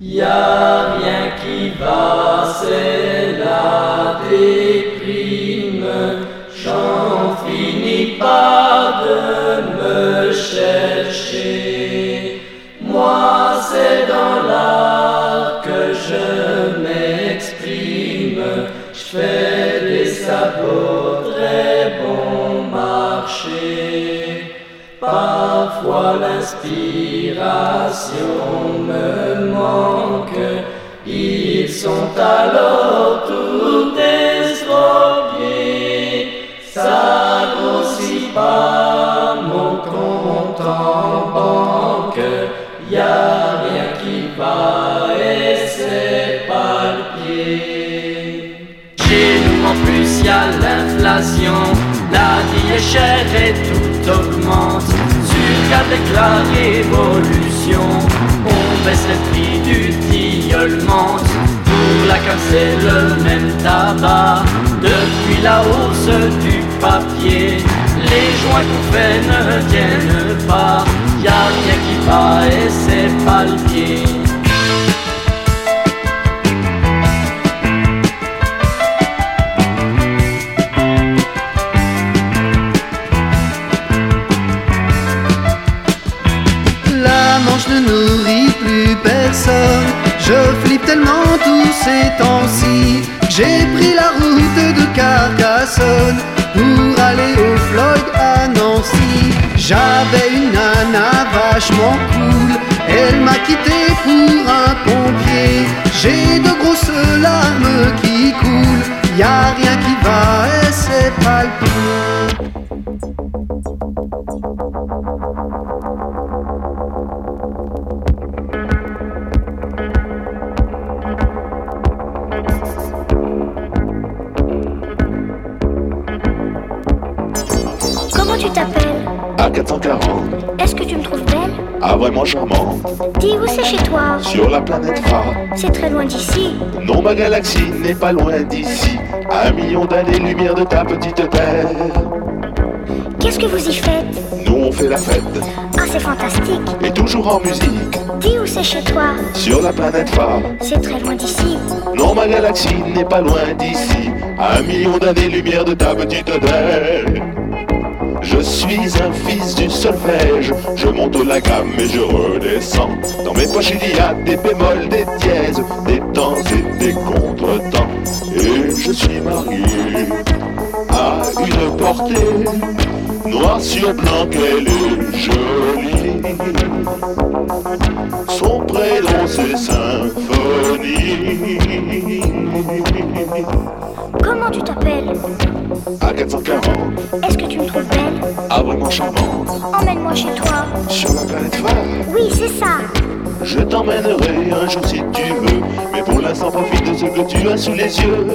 Y a rien qui va, À 440, Est-ce que tu me trouves belle? Ah vraiment charmant, Dis où c'est chez toi? Sur la planète phare. C'est très loin d'ici. Non, ma galaxie n'est pas loin d'ici, à un million d'années-lumière de ta petite terre. Qu'est-ce que vous y faites? Nous on fait la fête, Ah, c'est fantastique. et toujours en musique, Dis où c'est chez toi? Sur la planète phare. C'est très loin d'ici. Non, ma galaxie n'est pas loin d'ici, à un million d'années-lumière de ta petite terre. Je suis un fils du solfège, je monte la gamme et je redescends. Dans mes poches il y a des bémols, des dièses, des temps et des contretemps. Et je suis marié à une portée, noir sur blanc qu'elle est jolie. Son prénom c'est Symphonie. Comment tu t'appelles À 440, Est-ce que tu me trouves belle ah vraiment charmant, Emmène-moi chez toi. sur la planète phare. Oui, c'est ça. Je t'emmènerai un jour si tu veux, mais pour l'instant profite de ce que tu as sous les yeux.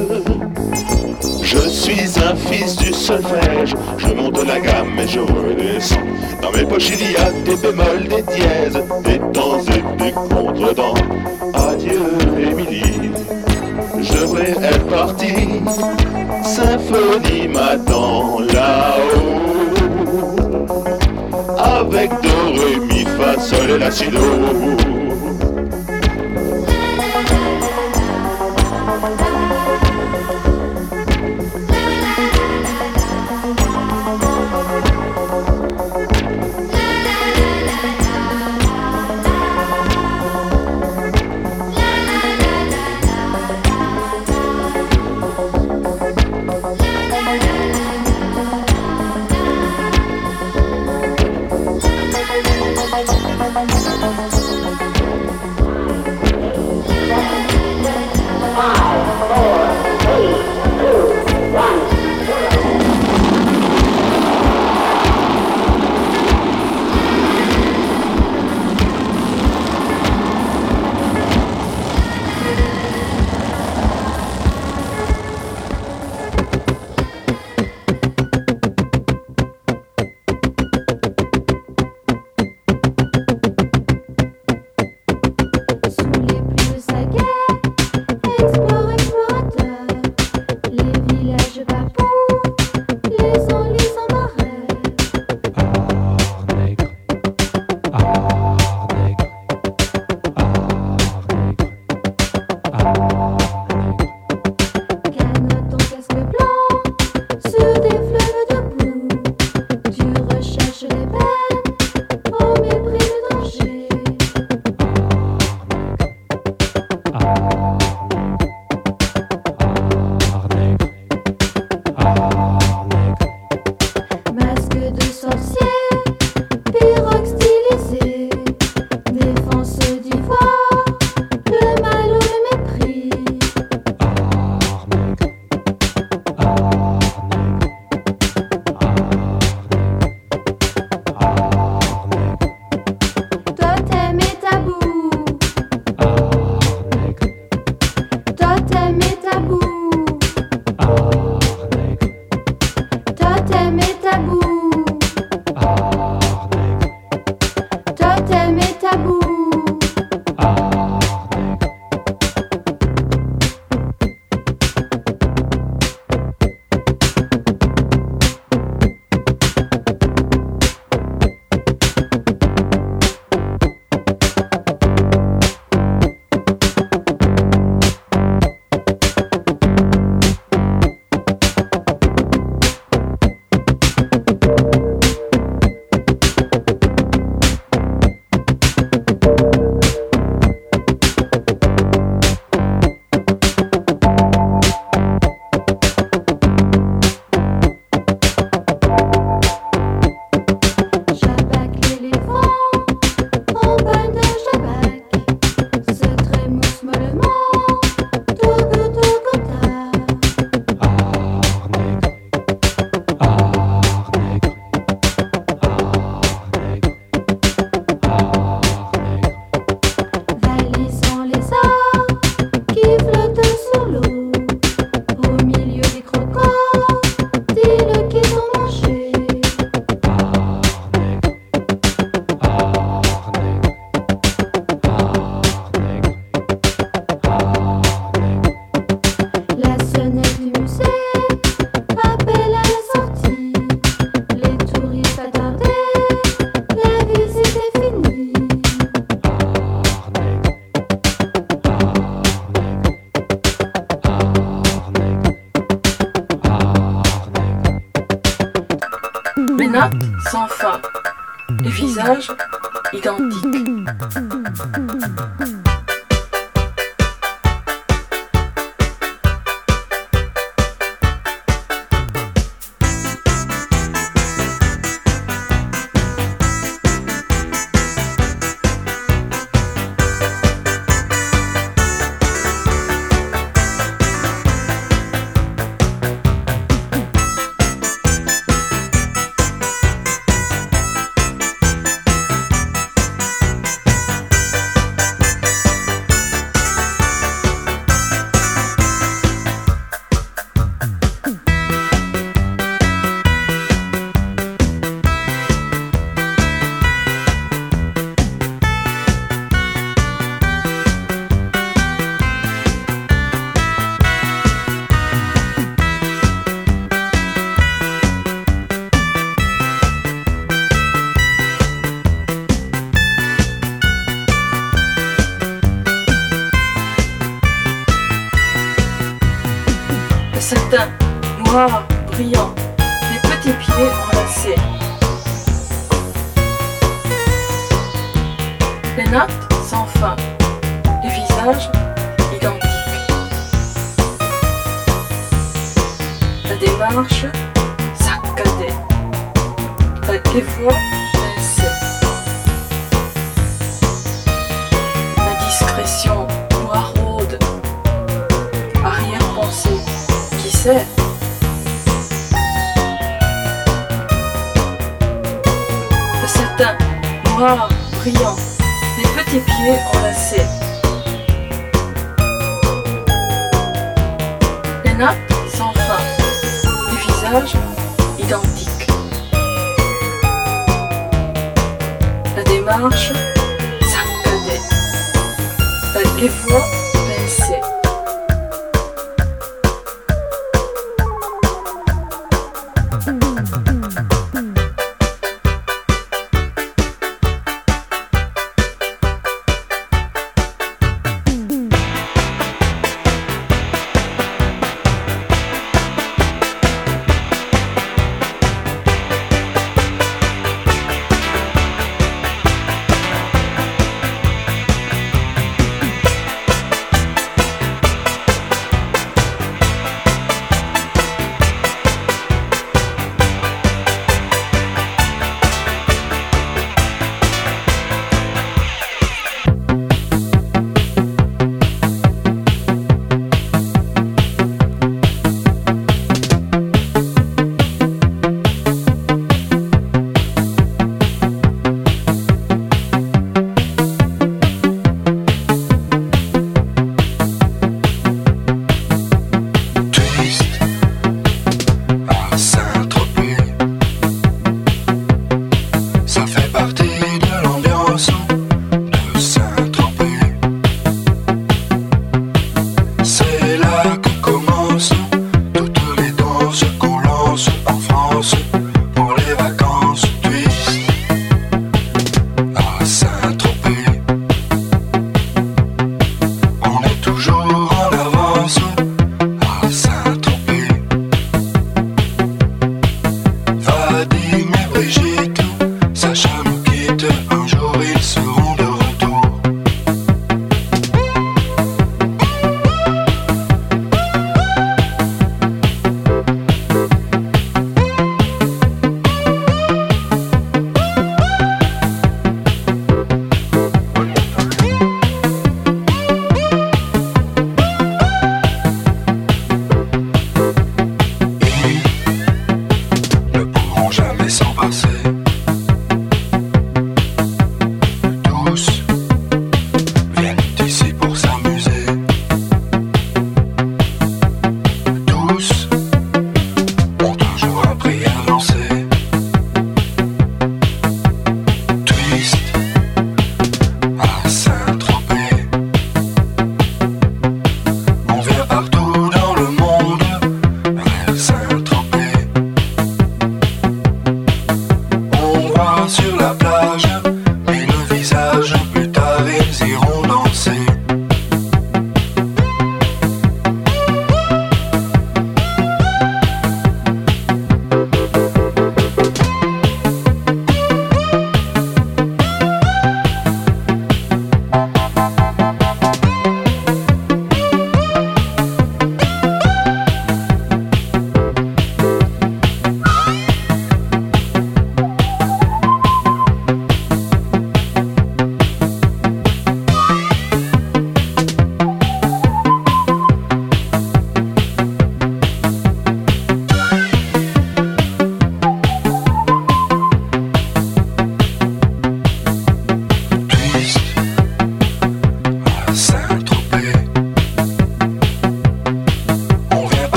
Je suis un fils du solfège, je monte la gamme et je redescends. Dans mes poches il y a des bémols, des dièses, des temps et des contretemps. Adieu Émilie, je devrais être parti. Symphonie m'attend là-haut. Avec do, ré, mi, fa, sol et la.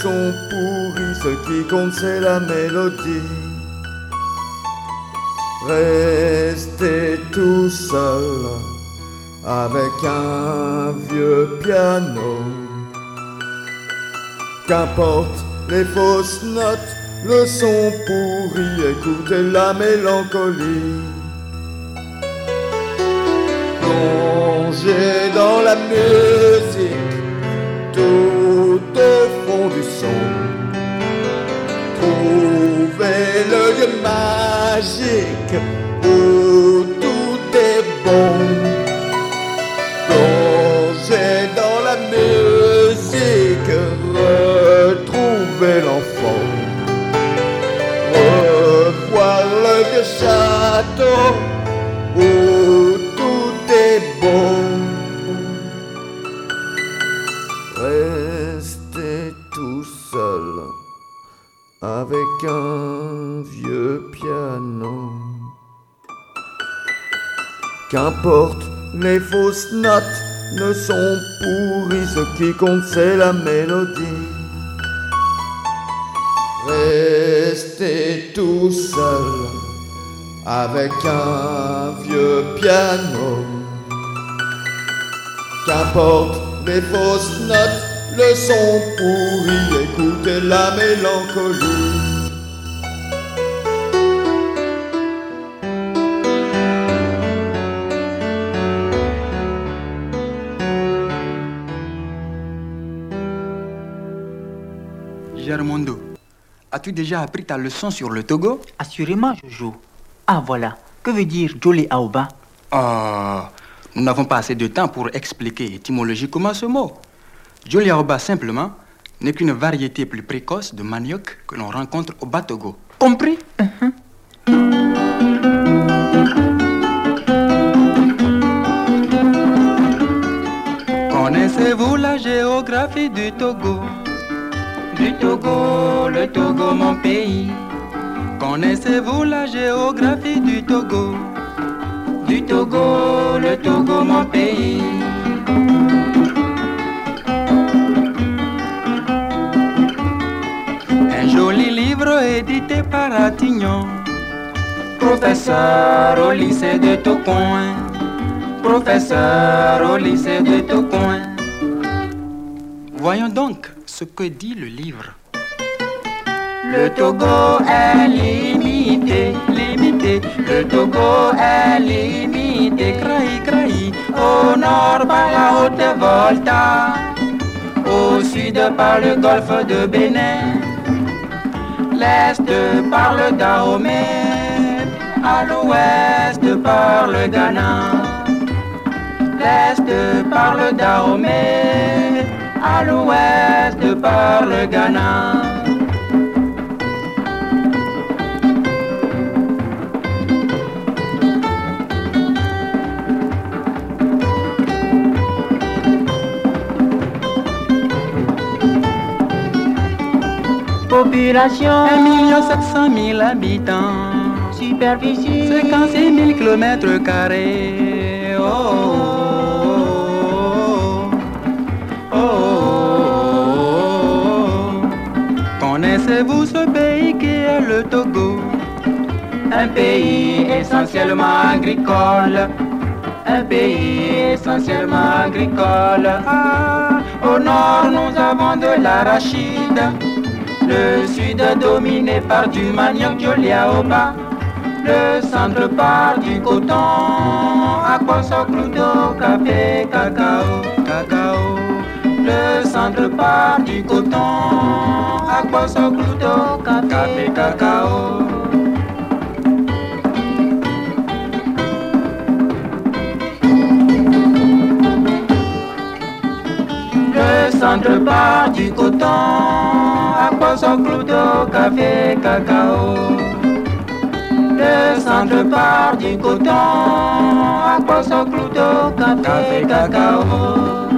Le son pourri, ce qui compte c'est la mélodie. Rester tout seul avec un vieux piano. Qu'importe les fausses notes, le son pourri, écoutez la mélancolie. Plongez dans la musique, mágica. Qu'importe les fausses notes ne sont pourries, ce qui compte c'est la mélodie. Rester tout seul avec un vieux piano. Qu'importe les fausses notes, le son pourri, écoutez la mélancolie. As-tu déjà appris ta leçon sur le Togo? Assurément, Jojo. Ah, voilà. Que veut dire Jolly Aoba? Ah, nous n'avons pas assez de temps pour expliquer étymologiquement ce mot. Jolly Aoba, simplement, n'est qu'une variété plus précoce de manioc que l'on rencontre au Batogo. Compris? Connaissez-vous la géographie du Togo? Du Togo, le Togo, mon pays. Connaissez-vous la géographie du Togo? Du Togo, le Togo, mon pays. Un joli livre édité par Attignon. Professeur au lycée de Tocoin. Professeur au lycée de Tocoin. Voyons donc ce que dit le livre. Le Togo est limité, limité. Le Togo est limité, craï, craï. Au nord par la haute Volta, au sud par le golfe de Bénin, l'est par le Dahomey, à l'ouest par le Ghana, l'est par le Dahomey, à l'ouest par le Ghana. Population 1 million 700 000 habitants, Superficie 56 000 kilomètres carrés. Oh, oh, Connaissez-vous ce pays qui est le Togo Un pays essentiellement agricole. Un pays essentiellement agricole. Ah, au nord, nous avons de l'arachide. Le sud dominé par du manioc Joliaoba. Le centre par du coton, aquaso crudo, café, cacao, cacao. Le centre par du coton, aquaso crudo, café, cacao? Le centre part du coton, aquaso crudo, café, cacao? Le centre part du coton, aquaso crudo, café, cacao?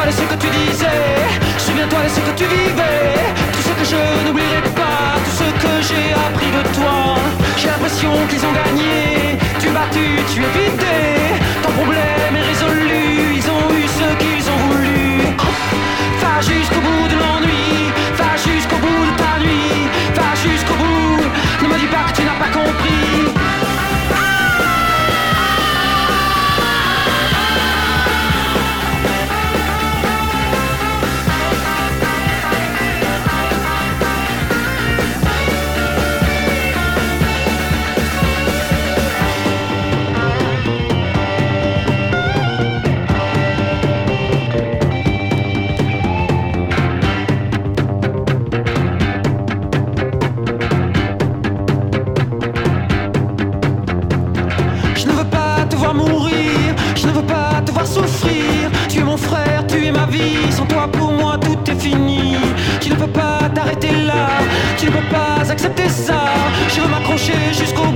Souviens-toi de ce que tu disais, souviens-toi de ce que tu vivais, tout ce que je n'oublierai pas, tout ce que j'ai appris de toi. J'ai l'impression qu'ils ont gagné, tu es battu, tu es vidé, ton problème est résolu, ils ont eu ce qu'ils ont voulu. Va jusqu'au bout de l'ennui. je veux m'accrocher jusqu'au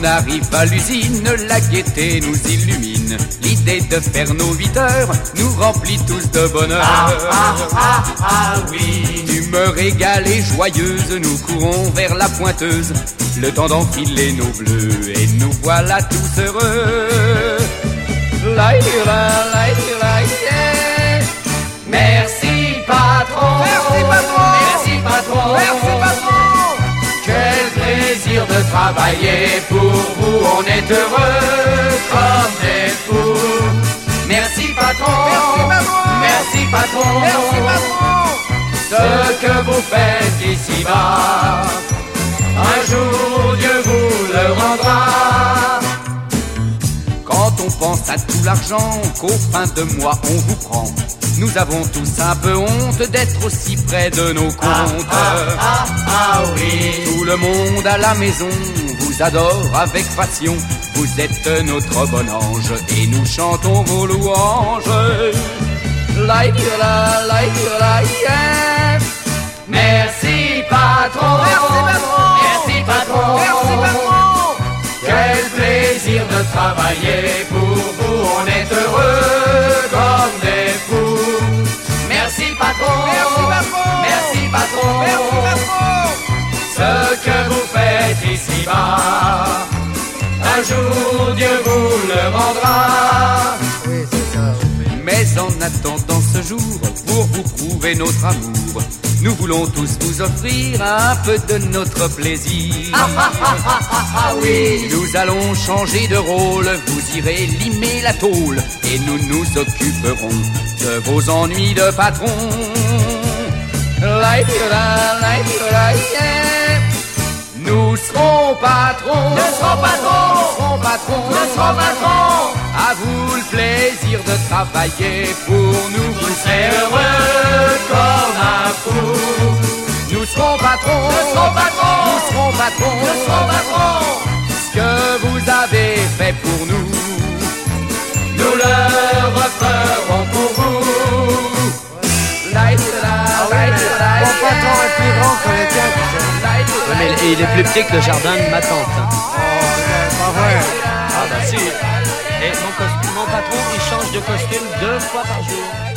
on arrive à l'usine, la gaieté nous illumine. L'idée de faire nos 8 heures nous remplit tous de bonheur. Ah, ah, ah, ah, oui. D'humeur égale et joyeuse, nous courons vers la pointeuse. Le temps d'enfiler nos bleus et nous voilà tous heureux. Travailler pour vous, on est heureux comme des fous. Merci patron, Merci patron. merci patron, Merci patron. ce que vous faites ici-bas, un jour Dieu vous le rendra. On pense à tout l'argent qu'au fin de mois on vous prend, nous avons tous un peu honte d'être aussi près de nos comptes. Ah, ah oui. Tout le monde à la maison vous adore avec passion. Vous êtes notre bon ange et nous chantons vos louanges. Like la, like patron. Merci patron. Travailler pour vous. On est heureux comme des fous. Merci patron. Merci patron. Merci patron. Merci patron. Ce que vous faites ici-bas, un jour Dieu vous le rendra. En attendant ce jour, pour vous prouver notre amour, nous voulons tous vous offrir un peu de notre plaisir. Ah oui. Nous allons changer de rôle, vous irez limer la tôle et nous nous occuperons de vos ennuis de patron. Nous serons patrons, Nous serons patrons. nous serons patrons, Nous serons patrons. À vous le plaisir de travailler pour nous, vous serez heureux comme un fou. Nous serons patrons, Nous serons patrons. nous serons patrons, Nous serons patrons. ce que vous avez fait pour nous, nous le referons pour vous. Light, light, light, light, Mon patron est plus grand que le tien, tu sais. light, Ouais, mais il- est plus petit que le jardin de ma tante. Pas vrai. Ah bah si. Et mon, mon patron, il change de costume deux fois par jour.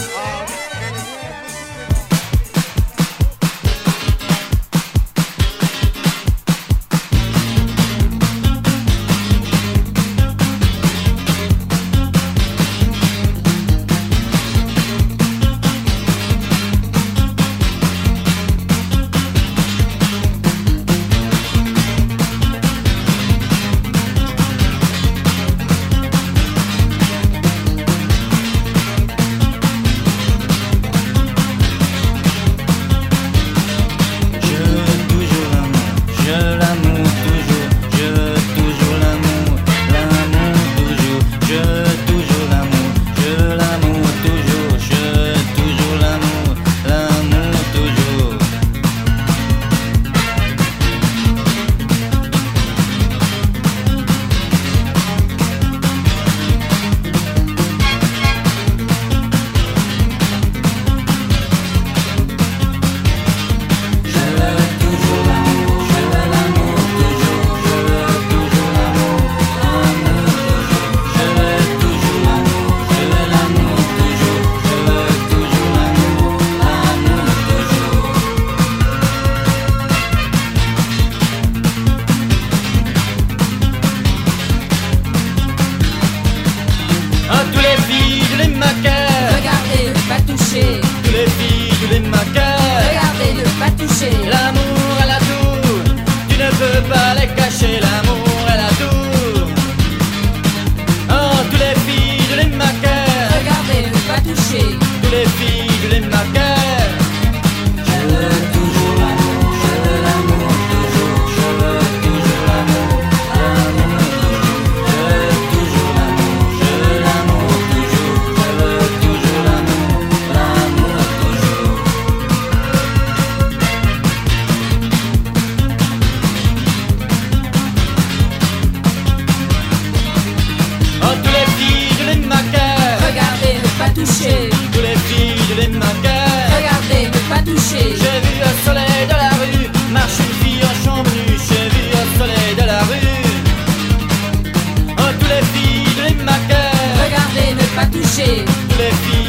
Let Les filles.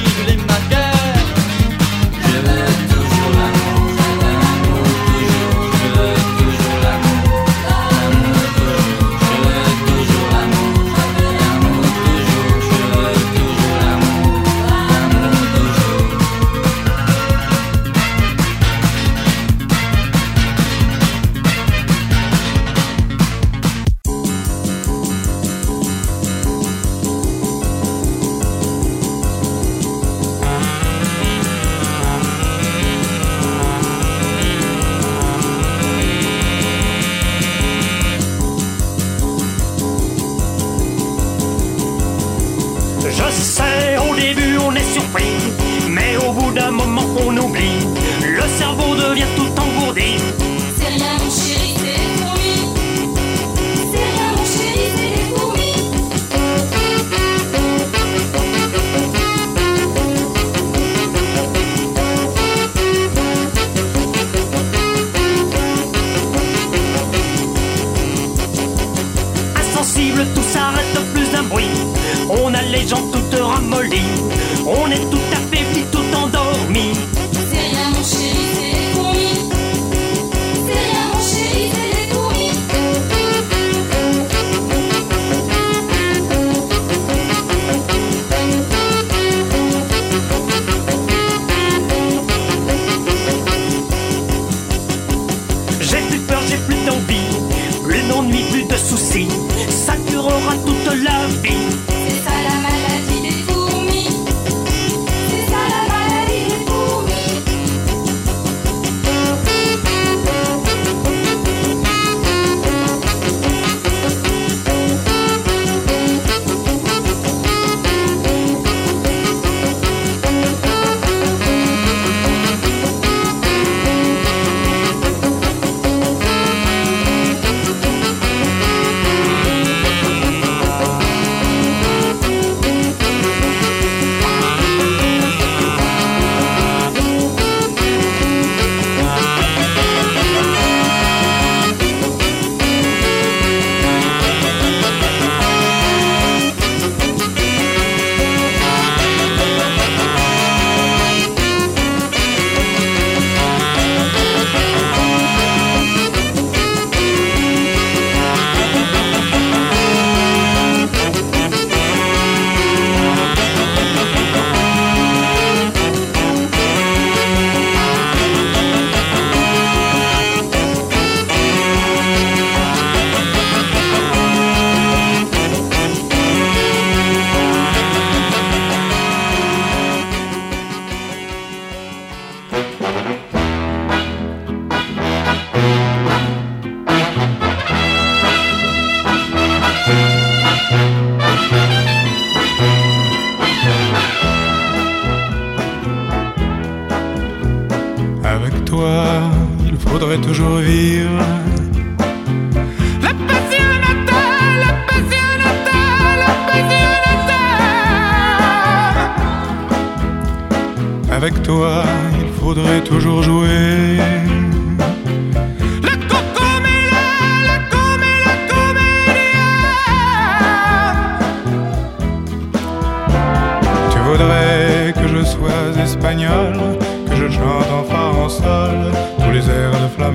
Tu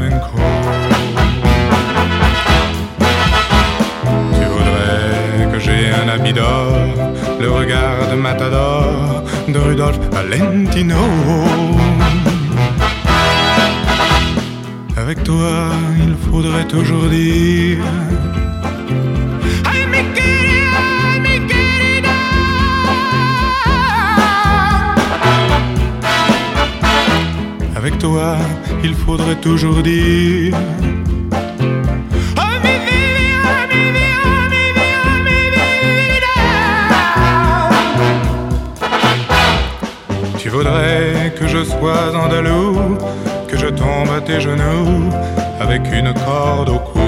voudrais que j'ai un habit d'or, le regard de Matador, de Rudolf Valentino. Avec toi, il faudrait toujours dire. Avec toi, il faudrait toujours dire Tu voudrais que je sois andalou, que je tombe à tes genoux avec une corde au cou.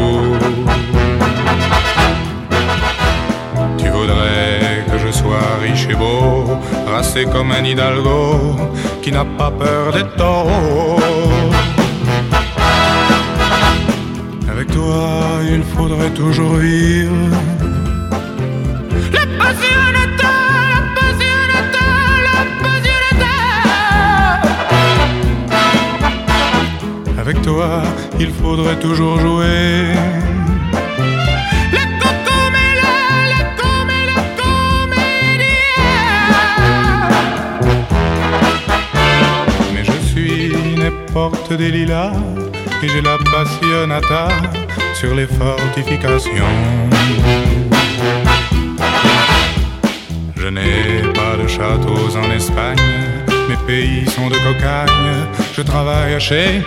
Tu voudrais que je sois riche et beau, rassé comme un hidalgo qui n'a pas peur des taureaux. il faudrait toujours vivre. La passionata, la passionata, la passionata. Avec toi, il faudrait toujours jouer. La cocomela, la comela, comédia. Mais je suis une porte des lilas et j'ai la passionata sur les fortifications. Je n'ai pas de châteaux en Espagne, mes pays sont de cocagne, je travaille à chez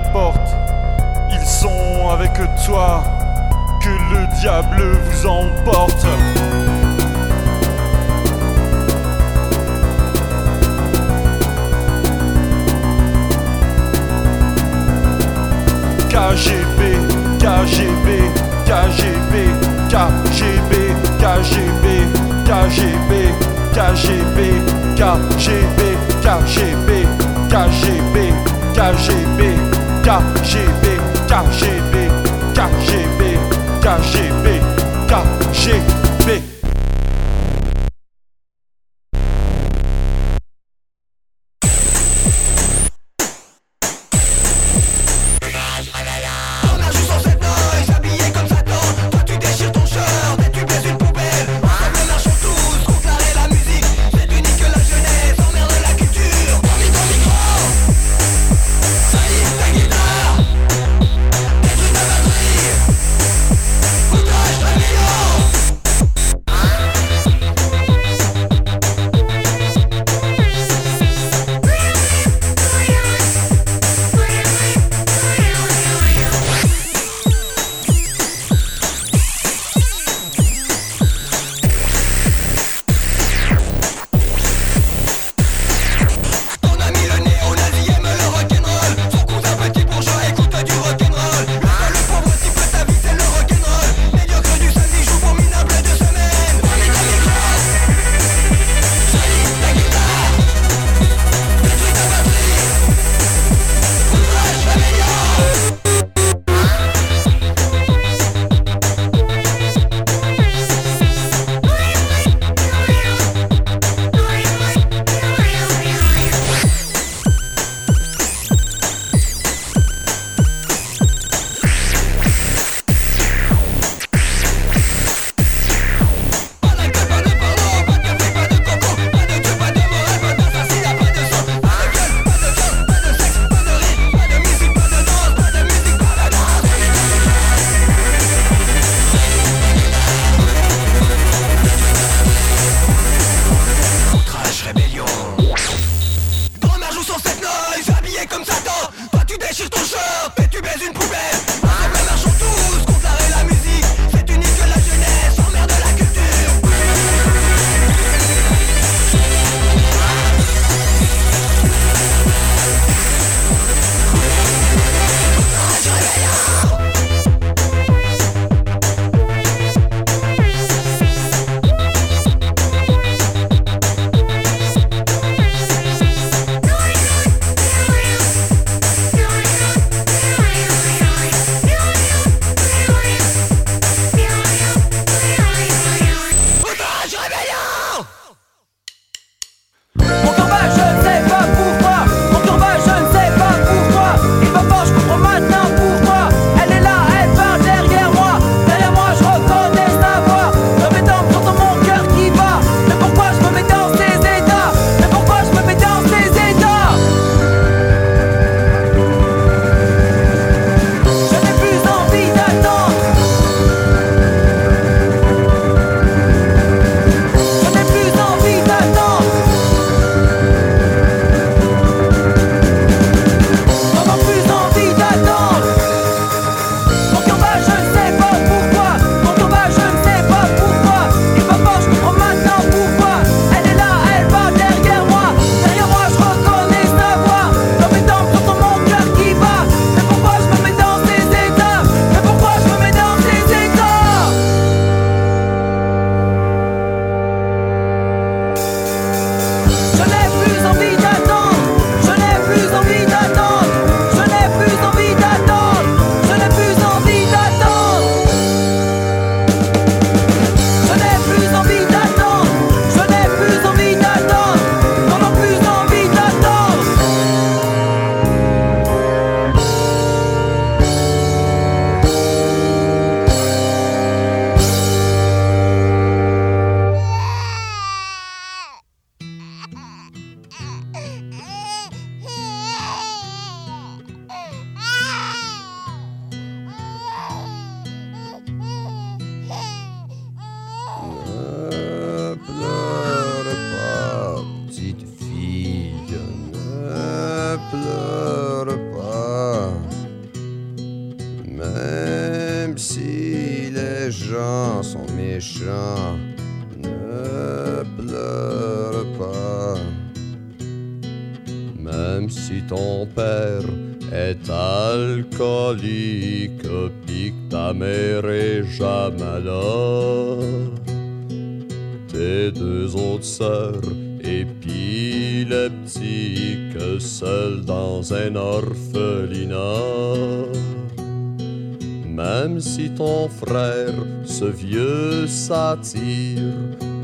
porte. Ils sont avec toi, que le diable vous emporte. KGB, KGB, KGB, KGB, KGB, KGB, KGB, KGB, KGB, KGB. KGB. KGB, KGB, KGB, KGB, KGB, KGB.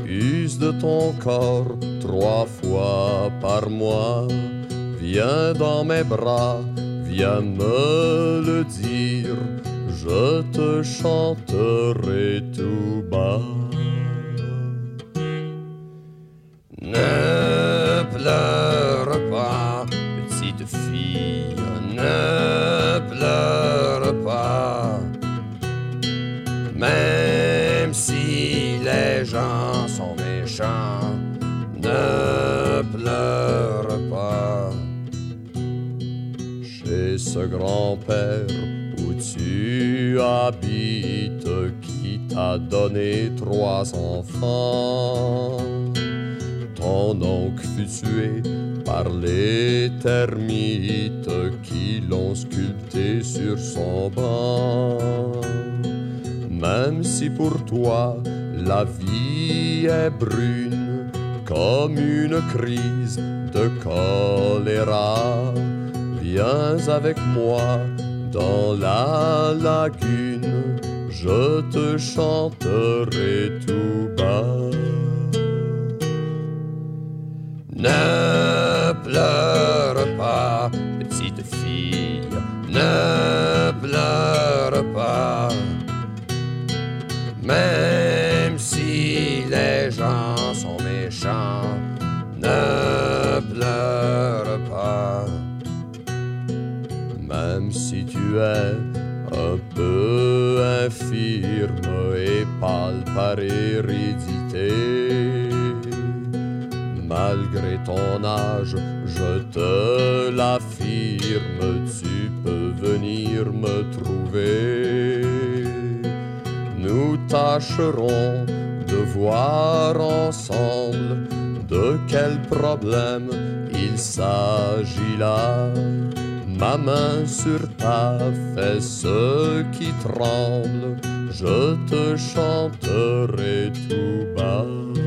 Use de ton corps trois fois par mois, viens dans mes bras, grand-père où tu habites, qui t'a donné trois enfants. Ton oncle fut tué par les termites qui l'ont sculpté sur son banc. Même si pour toi la vie est brune comme une crise de choléra, viens avec moi dans la lagune, je te chanterai tout bas. Ne pleure pas, petite fille, ne ton âge, je te l'affirme, tu peux venir me trouver. Nous tâcherons de voir ensemble de quel problème il s'agit là. Ma main sur ta fesse qui tremble, je te chanterai tout bas.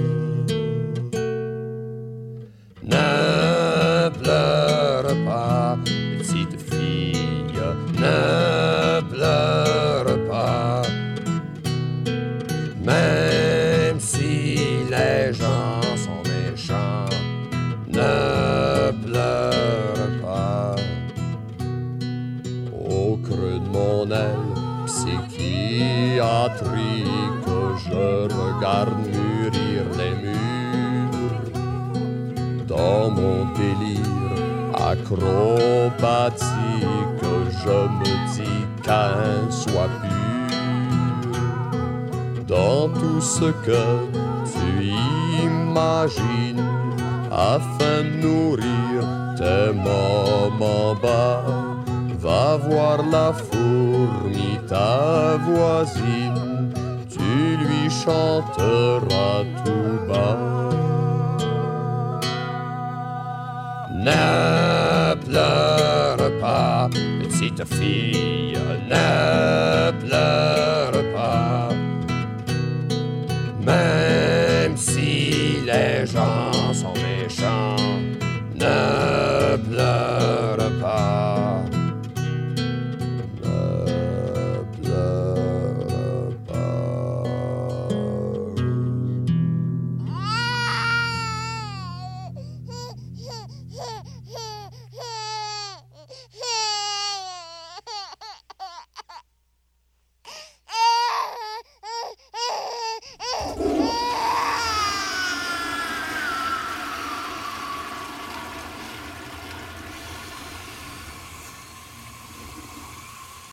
Psychiatrique, je regarde mûrir les murs. Dans mon délire acrobatique, je me dis qu'un soit pur. Dans tout ce que tu imagines, afin de nourrir tes moments bas, va voir la fourmi, ta voisine, chanteras tout bas. Ne pleure pas, petite fille, ne pleure